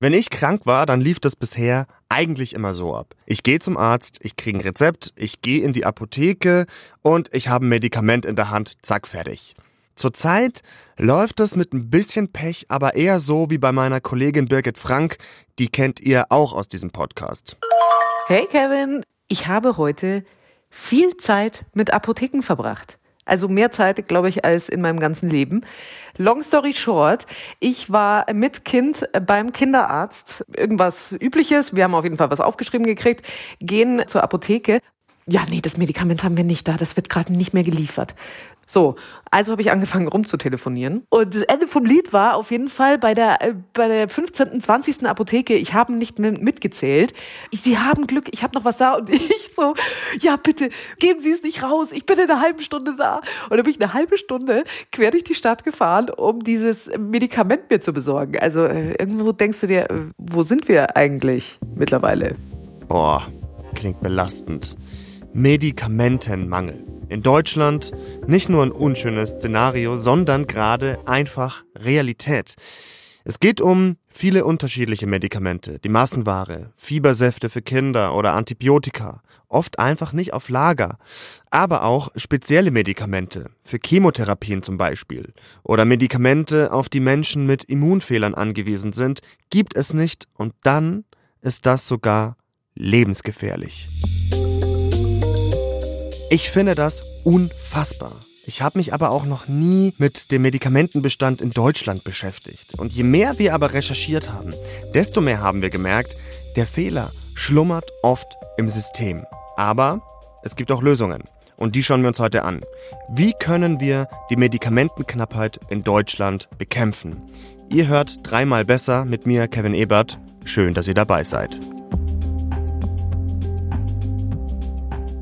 Wenn ich krank war, dann lief das bisher eigentlich immer so ab. Ich gehe zum Arzt, ich kriege ein Rezept, ich gehe in die Apotheke und ich habe ein Medikament in der Hand, zack, fertig. Zurzeit läuft es mit ein bisschen Pech, aber eher so wie bei meiner Kollegin Birgit Frank, die kennt ihr auch aus diesem Podcast. Hey Kevin, ich habe heute viel Zeit mit Apotheken verbracht. Also mehr Zeit, glaube ich, als in meinem ganzen Leben. Long story short, ich war mit Kind beim Kinderarzt. Irgendwas Übliches. Wir haben auf jeden Fall was aufgeschrieben gekriegt. Gehen zur Apotheke. Ja, nee, das Medikament haben wir nicht da. Das wird gerade nicht mehr geliefert. So, also habe ich angefangen rumzutelefonieren. Und das Ende vom Lied war auf jeden Fall bei der, äh, bei der 15., 20. Apotheke, ich habe nicht mehr mitgezählt. Sie haben Glück, ich habe noch was da. Und ich so, ja bitte, geben Sie es nicht raus, ich bin in einer halben Stunde da. Und dann bin ich eine halbe Stunde quer durch die Stadt gefahren, um dieses Medikament mir zu besorgen. Also äh, irgendwo denkst du dir, äh, wo sind wir eigentlich mittlerweile? Boah, klingt belastend. Medikamentenmangel. In Deutschland nicht nur ein unschönes Szenario, sondern gerade einfach Realität. Es geht um viele unterschiedliche Medikamente, die Massenware, Fiebersäfte für Kinder oder Antibiotika, oft einfach nicht auf Lager, aber auch spezielle Medikamente, für Chemotherapien zum Beispiel, oder Medikamente, auf die Menschen mit Immunfehlern angewiesen sind, gibt es nicht. Und dann ist das sogar lebensgefährlich. Ich finde das unfassbar. Ich habe mich aber auch noch nie mit dem Medikamentenbestand in Deutschland beschäftigt. Und je mehr wir aber recherchiert haben, desto mehr haben wir gemerkt, der Fehler schlummert oft im System. Aber es gibt auch Lösungen. Und die schauen wir uns heute an. Wie können wir die Medikamentenknappheit in Deutschland bekämpfen? Ihr hört dreimal besser mit mir, Kevin Ebert. Schön, dass ihr dabei seid.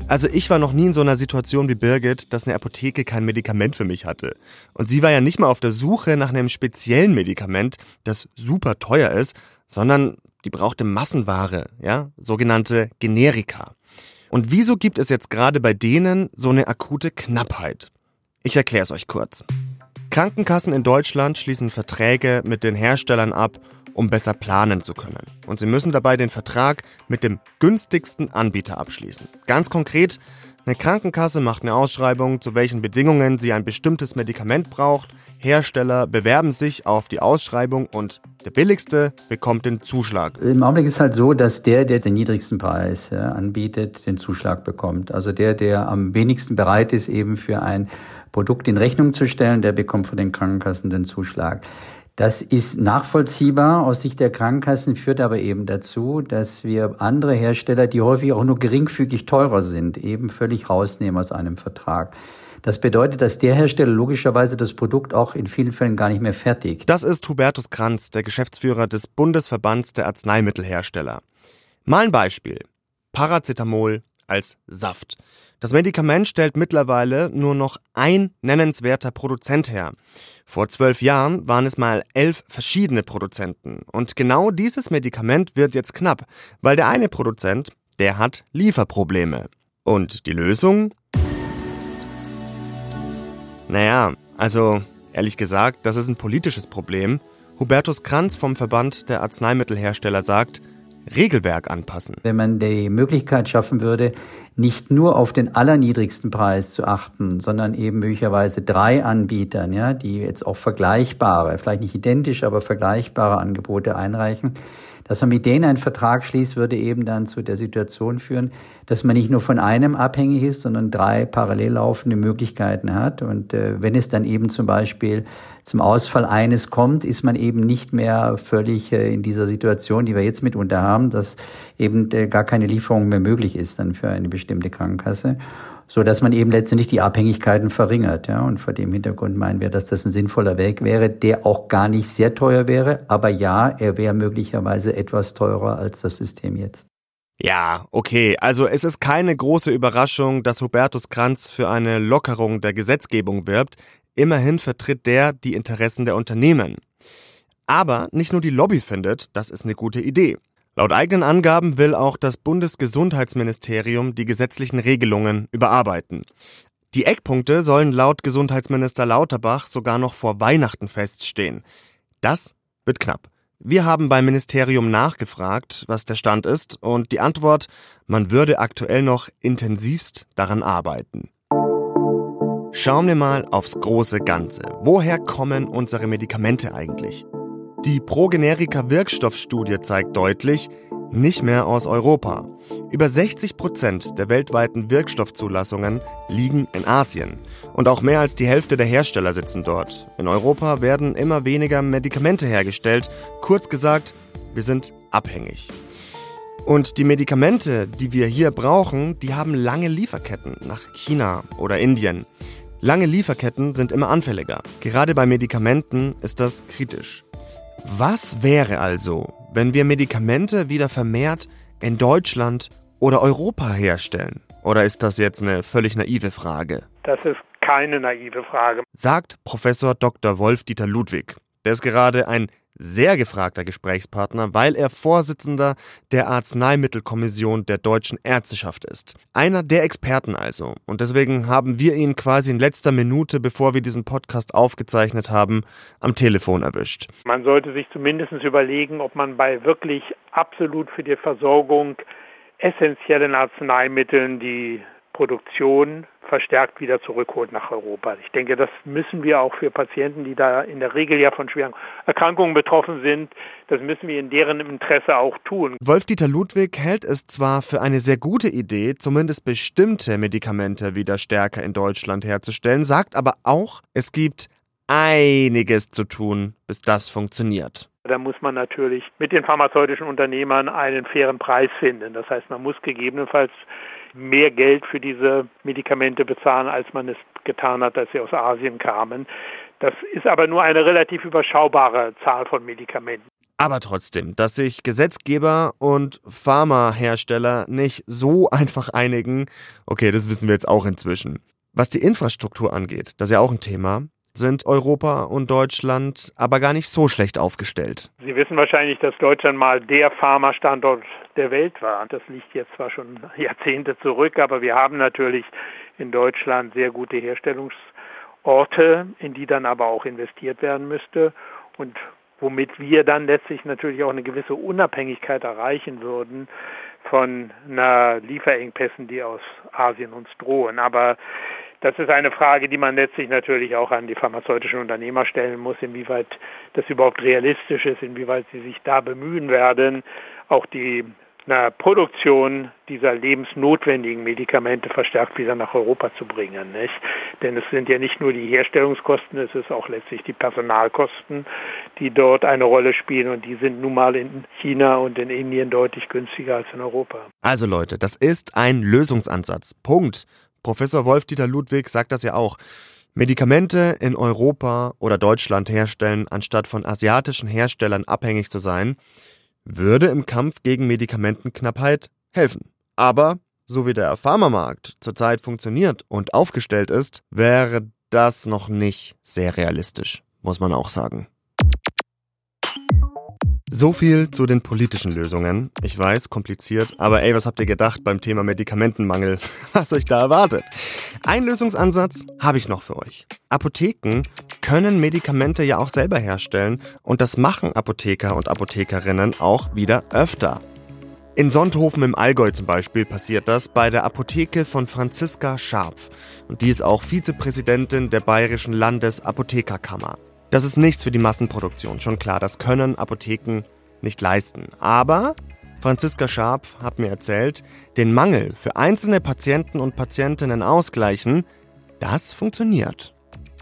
Also ich war noch nie in so einer Situation wie Birgit, dass eine Apotheke kein Medikament für mich hatte. Und sie war ja nicht mal auf der Suche nach einem speziellen Medikament, das super teuer ist, sondern die brauchte Massenware, ja, sogenannte Generika. Und wieso gibt es jetzt gerade bei denen so eine akute Knappheit? Ich erkläre es euch kurz. Krankenkassen in Deutschland schließen Verträge mit den Herstellern ab um besser planen zu können. Und Sie müssen dabei den Vertrag mit dem günstigsten Anbieter abschließen. Ganz konkret, eine Krankenkasse macht eine Ausschreibung, zu welchen Bedingungen sie ein bestimmtes Medikament braucht. Hersteller bewerben sich auf die Ausschreibung und der billigste bekommt den Zuschlag. Im Augenblick ist es halt so, dass der, der den niedrigsten Preis ja, anbietet, den Zuschlag bekommt. Also der, der am wenigsten bereit ist, eben für ein Produkt in Rechnung zu stellen, der bekommt von den Krankenkassen den Zuschlag. Das ist nachvollziehbar aus Sicht der Krankenkassen, führt aber eben dazu, dass wir andere Hersteller, die häufig auch nur geringfügig teurer sind, eben völlig rausnehmen aus einem Vertrag. Das bedeutet, dass der Hersteller logischerweise das Produkt auch in vielen Fällen gar nicht mehr fertigt. Das ist Hubertus Kranz, der Geschäftsführer des Bundesverbands der Arzneimittelhersteller. Mal ein Beispiel. Paracetamol als Saft. Das Medikament stellt mittlerweile nur noch ein nennenswerter Produzent her. Vor zwölf Jahren waren es mal elf verschiedene Produzenten. Und genau dieses Medikament wird jetzt knapp, weil der eine Produzent, der hat Lieferprobleme. Und die Lösung? Naja, also ehrlich gesagt, das ist ein politisches Problem. Hubertus Kranz vom Verband der Arzneimittelhersteller sagt, Regelwerk anpassen. Wenn man die Möglichkeit schaffen würde, nicht nur auf den allerniedrigsten Preis zu achten, sondern eben möglicherweise drei Anbietern, ja, die jetzt auch vergleichbare, vielleicht nicht identisch, aber vergleichbare Angebote einreichen, dass man mit denen einen Vertrag schließt, würde eben dann zu der Situation führen, dass man nicht nur von einem abhängig ist, sondern drei parallel laufende Möglichkeiten hat. Und äh, wenn es dann eben zum Beispiel zum Ausfall eines kommt, ist man eben nicht mehr völlig äh, in dieser Situation, die wir jetzt mitunter haben, dass eben äh, gar keine Lieferung mehr möglich ist dann für eine bestimmte Krankenkasse so dass man eben letztendlich die Abhängigkeiten verringert. Ja, und vor dem Hintergrund meinen wir, dass das ein sinnvoller Weg wäre, der auch gar nicht sehr teuer wäre, aber ja, er wäre möglicherweise etwas teurer als das System jetzt. Ja, okay, also es ist keine große Überraschung, dass Hubertus Kranz für eine Lockerung der Gesetzgebung wirbt. Immerhin vertritt der die Interessen der Unternehmen. Aber nicht nur die Lobby findet, das ist eine gute Idee. Laut eigenen Angaben will auch das Bundesgesundheitsministerium die gesetzlichen Regelungen überarbeiten. Die Eckpunkte sollen laut Gesundheitsminister Lauterbach sogar noch vor Weihnachten feststehen. Das wird knapp. Wir haben beim Ministerium nachgefragt, was der Stand ist, und die Antwort, man würde aktuell noch intensivst daran arbeiten. Schauen wir mal aufs große Ganze. Woher kommen unsere Medikamente eigentlich? Die Progenerika-Wirkstoffstudie zeigt deutlich, nicht mehr aus Europa. Über 60 Prozent der weltweiten Wirkstoffzulassungen liegen in Asien. Und auch mehr als die Hälfte der Hersteller sitzen dort. In Europa werden immer weniger Medikamente hergestellt. Kurz gesagt, wir sind abhängig. Und die Medikamente, die wir hier brauchen, die haben lange Lieferketten nach China oder Indien. Lange Lieferketten sind immer anfälliger. Gerade bei Medikamenten ist das kritisch. Was wäre also, wenn wir Medikamente wieder vermehrt in Deutschland oder Europa herstellen? Oder ist das jetzt eine völlig naive Frage? Das ist keine naive Frage. Sagt Professor Dr. Wolf-Dieter Ludwig. Der ist gerade ein sehr gefragter Gesprächspartner, weil er Vorsitzender der Arzneimittelkommission der deutschen Ärzteschaft ist. Einer der Experten also. Und deswegen haben wir ihn quasi in letzter Minute, bevor wir diesen Podcast aufgezeichnet haben, am Telefon erwischt. Man sollte sich zumindest überlegen, ob man bei wirklich absolut für die Versorgung essentiellen Arzneimitteln die Produktion verstärkt wieder zurückholt nach Europa. Ich denke, das müssen wir auch für Patienten, die da in der Regel ja von schweren Erkrankungen betroffen sind, das müssen wir in deren Interesse auch tun. Wolf-Dieter Ludwig hält es zwar für eine sehr gute Idee, zumindest bestimmte Medikamente wieder stärker in Deutschland herzustellen, sagt aber auch, es gibt einiges zu tun, bis das funktioniert. Da muss man natürlich mit den pharmazeutischen Unternehmern einen fairen Preis finden. Das heißt, man muss gegebenenfalls mehr Geld für diese Medikamente bezahlen, als man es getan hat, als sie aus Asien kamen. Das ist aber nur eine relativ überschaubare Zahl von Medikamenten. Aber trotzdem, dass sich Gesetzgeber und Pharmahersteller nicht so einfach einigen, okay, das wissen wir jetzt auch inzwischen. Was die Infrastruktur angeht, das ist ja auch ein Thema, sind Europa und Deutschland aber gar nicht so schlecht aufgestellt. Sie wissen wahrscheinlich, dass Deutschland mal der Pharmastandort der Welt war. Das liegt jetzt zwar schon Jahrzehnte zurück, aber wir haben natürlich in Deutschland sehr gute Herstellungsorte, in die dann aber auch investiert werden müsste und womit wir dann letztlich natürlich auch eine gewisse Unabhängigkeit erreichen würden von einer Lieferengpässen, die aus Asien uns drohen. Aber das ist eine Frage, die man letztlich natürlich auch an die pharmazeutischen Unternehmer stellen muss, inwieweit das überhaupt realistisch ist, inwieweit sie sich da bemühen werden, auch die na, Produktion dieser lebensnotwendigen Medikamente verstärkt wieder nach Europa zu bringen. Nicht? Denn es sind ja nicht nur die Herstellungskosten, es ist auch letztlich die Personalkosten, die dort eine Rolle spielen und die sind nun mal in China und in Indien deutlich günstiger als in Europa. Also Leute, das ist ein Lösungsansatz. Punkt. Professor Wolf-Dieter Ludwig sagt das ja auch. Medikamente in Europa oder Deutschland herstellen, anstatt von asiatischen Herstellern abhängig zu sein, würde im Kampf gegen Medikamentenknappheit helfen. Aber so wie der Pharmamarkt zurzeit funktioniert und aufgestellt ist, wäre das noch nicht sehr realistisch, muss man auch sagen. So viel zu den politischen Lösungen. Ich weiß, kompliziert, aber ey, was habt ihr gedacht beim Thema Medikamentenmangel? Was euch da erwartet? Ein Lösungsansatz habe ich noch für euch. Apotheken können Medikamente ja auch selber herstellen und das machen Apotheker und Apothekerinnen auch wieder öfter. In Sonthofen im Allgäu zum Beispiel passiert das bei der Apotheke von Franziska Scharpf. Und die ist auch Vizepräsidentin der Bayerischen Landesapothekerkammer. Das ist nichts für die Massenproduktion, schon klar, das können Apotheken nicht leisten. Aber Franziska Scharpf hat mir erzählt, den Mangel für einzelne Patienten und Patientinnen ausgleichen, das funktioniert.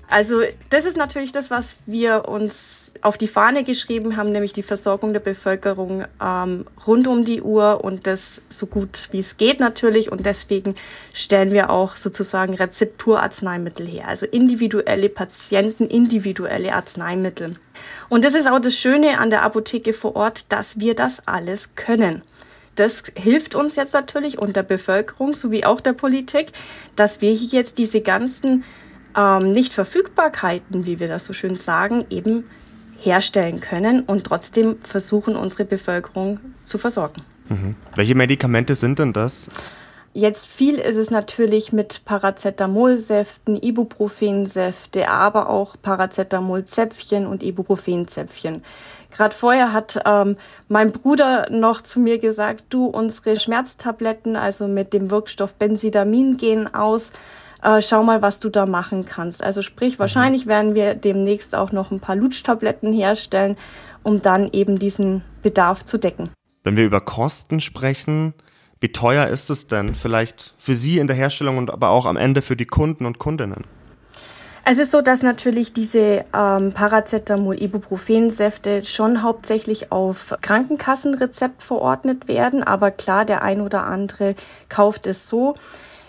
Also das ist natürlich das, was wir uns auf die Fahne geschrieben haben, nämlich die Versorgung der Bevölkerung ähm, rund um die Uhr und das so gut wie es geht natürlich. Und deswegen stellen wir auch sozusagen Rezepturarzneimittel her, also individuelle Patienten, individuelle Arzneimittel. Und das ist auch das Schöne an der Apotheke vor Ort, dass wir das alles können. Das hilft uns jetzt natürlich und der Bevölkerung sowie auch der Politik, dass wir hier jetzt diese ganzen ähm, Nichtverfügbarkeiten, wie wir das so schön sagen, eben herstellen können und trotzdem versuchen, unsere Bevölkerung zu versorgen. Mhm. Welche Medikamente sind denn das? Jetzt viel ist es natürlich mit Paracetamolsäften, Ibuprofensäfte, aber auch Paracetamolzäpfchen und Ibuprofenzäpfchen. Gerade vorher hat ähm, mein Bruder noch zu mir gesagt, du, unsere Schmerztabletten, also mit dem Wirkstoff Benzidamin gehen aus. Äh, schau mal, was du da machen kannst. Also sprich, mhm. wahrscheinlich werden wir demnächst auch noch ein paar Lutschtabletten herstellen, um dann eben diesen Bedarf zu decken. Wenn wir über Kosten sprechen, wie teuer ist es denn vielleicht für Sie in der Herstellung und aber auch am Ende für die Kunden und Kundinnen? Es ist so, dass natürlich diese ähm, Paracetamol-Ibuprofen-Säfte schon hauptsächlich auf Krankenkassenrezept verordnet werden, aber klar, der ein oder andere kauft es so.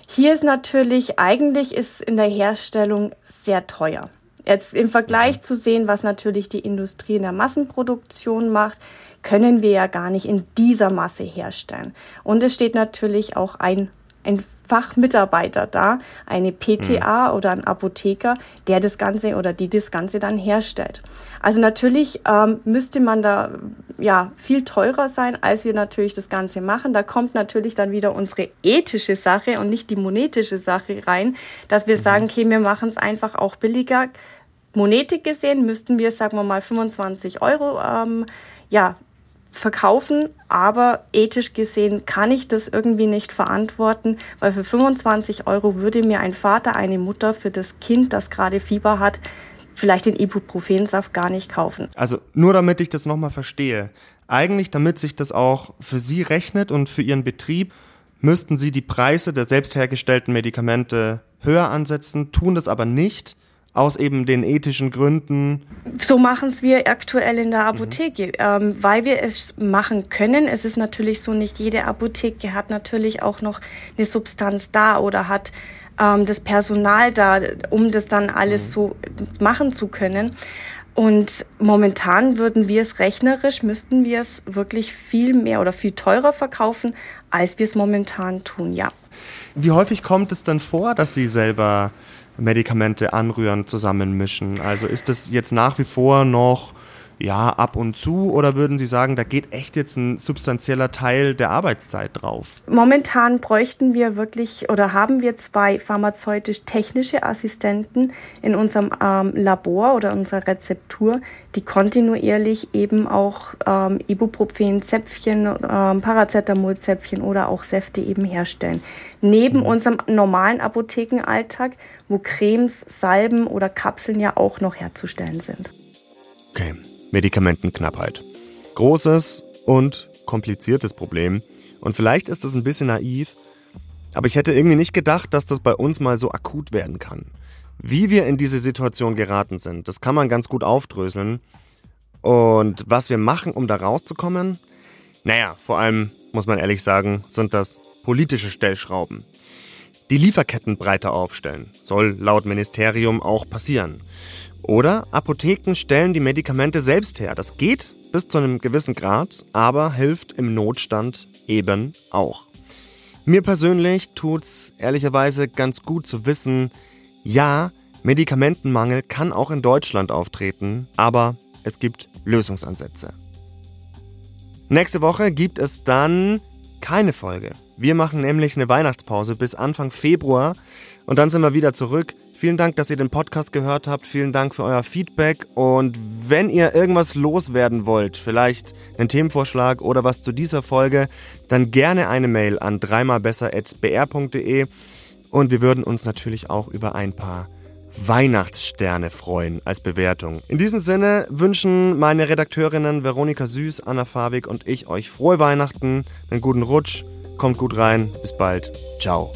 Hier ist natürlich, eigentlich ist in der Herstellung sehr teuer. Jetzt im Vergleich zu sehen, was natürlich die Industrie in der Massenproduktion macht, können wir ja gar nicht in dieser Masse herstellen. Und es steht natürlich auch ein, ein Fachmitarbeiter da, eine PTA mhm. oder ein Apotheker, der das Ganze oder die das Ganze dann herstellt. Also natürlich ähm, müsste man da ja viel teurer sein, als wir natürlich das Ganze machen. Da kommt natürlich dann wieder unsere ethische Sache und nicht die monetische Sache rein, dass wir mhm. sagen, okay, wir machen es einfach auch billiger. Monetik gesehen müssten wir, sagen wir mal, 25 Euro ähm, ja, verkaufen, aber ethisch gesehen kann ich das irgendwie nicht verantworten, weil für 25 Euro würde mir ein Vater, eine Mutter für das Kind, das gerade Fieber hat, vielleicht den Ibuprofensaft gar nicht kaufen. Also nur damit ich das nochmal verstehe. Eigentlich, damit sich das auch für Sie rechnet und für Ihren Betrieb, müssten Sie die Preise der selbst hergestellten Medikamente höher ansetzen, tun das aber nicht aus eben den ethischen Gründen? So machen es wir aktuell in der. Apotheke, mhm. ähm, weil wir es machen können. Es ist natürlich so, nicht jede Apotheke hat natürlich auch noch eine Substanz da oder hat ähm, das Personal da, um das dann alles mhm. so machen zu können. Und momentan würden wir es rechnerisch, müssten wir es wirklich viel mehr oder viel teurer verkaufen, als wir es momentan tun, ja. Wie häufig kommt es dann vor, dass Sie selber Medikamente anrühren, zusammenmischen? Also ist das jetzt nach wie vor noch ja, ab und zu oder würden Sie sagen, da geht echt jetzt ein substanzieller Teil der Arbeitszeit drauf? Momentan bräuchten wir wirklich oder haben wir zwei pharmazeutisch-technische Assistenten in unserem ähm, Labor oder unserer Rezeptur, die kontinuierlich eben auch ähm, Ibuprofen-Zäpfchen, ähm, Paracetamol-Zäpfchen oder auch Säfte eben herstellen. Neben mhm. unserem normalen Apothekenalltag, wo Cremes, Salben oder Kapseln ja auch noch herzustellen sind. Okay. Medikamentenknappheit. Großes und kompliziertes Problem. Und vielleicht ist das ein bisschen naiv, aber ich hätte irgendwie nicht gedacht, dass das bei uns mal so akut werden kann. Wie wir in diese Situation geraten sind, das kann man ganz gut aufdröseln. Und was wir machen, um da rauszukommen? Naja, vor allem, muss man ehrlich sagen, sind das politische Stellschrauben. Die Lieferketten breiter aufstellen, soll laut Ministerium auch passieren. Oder Apotheken stellen die Medikamente selbst her. Das geht bis zu einem gewissen Grad, aber hilft im Notstand eben auch. Mir persönlich tut's ehrlicherweise ganz gut zu wissen, ja, Medikamentenmangel kann auch in Deutschland auftreten, aber es gibt Lösungsansätze. Nächste Woche gibt es dann keine Folge. Wir machen nämlich eine Weihnachtspause bis Anfang Februar und dann sind wir wieder zurück. Vielen Dank, dass ihr den Podcast gehört habt. Vielen Dank für euer Feedback. Und wenn ihr irgendwas loswerden wollt, vielleicht einen Themenvorschlag oder was zu dieser Folge, dann gerne eine Mail an dreimalbesser.br.de. Und wir würden uns natürlich auch über ein paar Weihnachtssterne freuen als Bewertung. In diesem Sinne wünschen meine Redakteurinnen Veronika Süß, Anna Fabik und ich euch frohe Weihnachten, einen guten Rutsch, kommt gut rein, bis bald, ciao.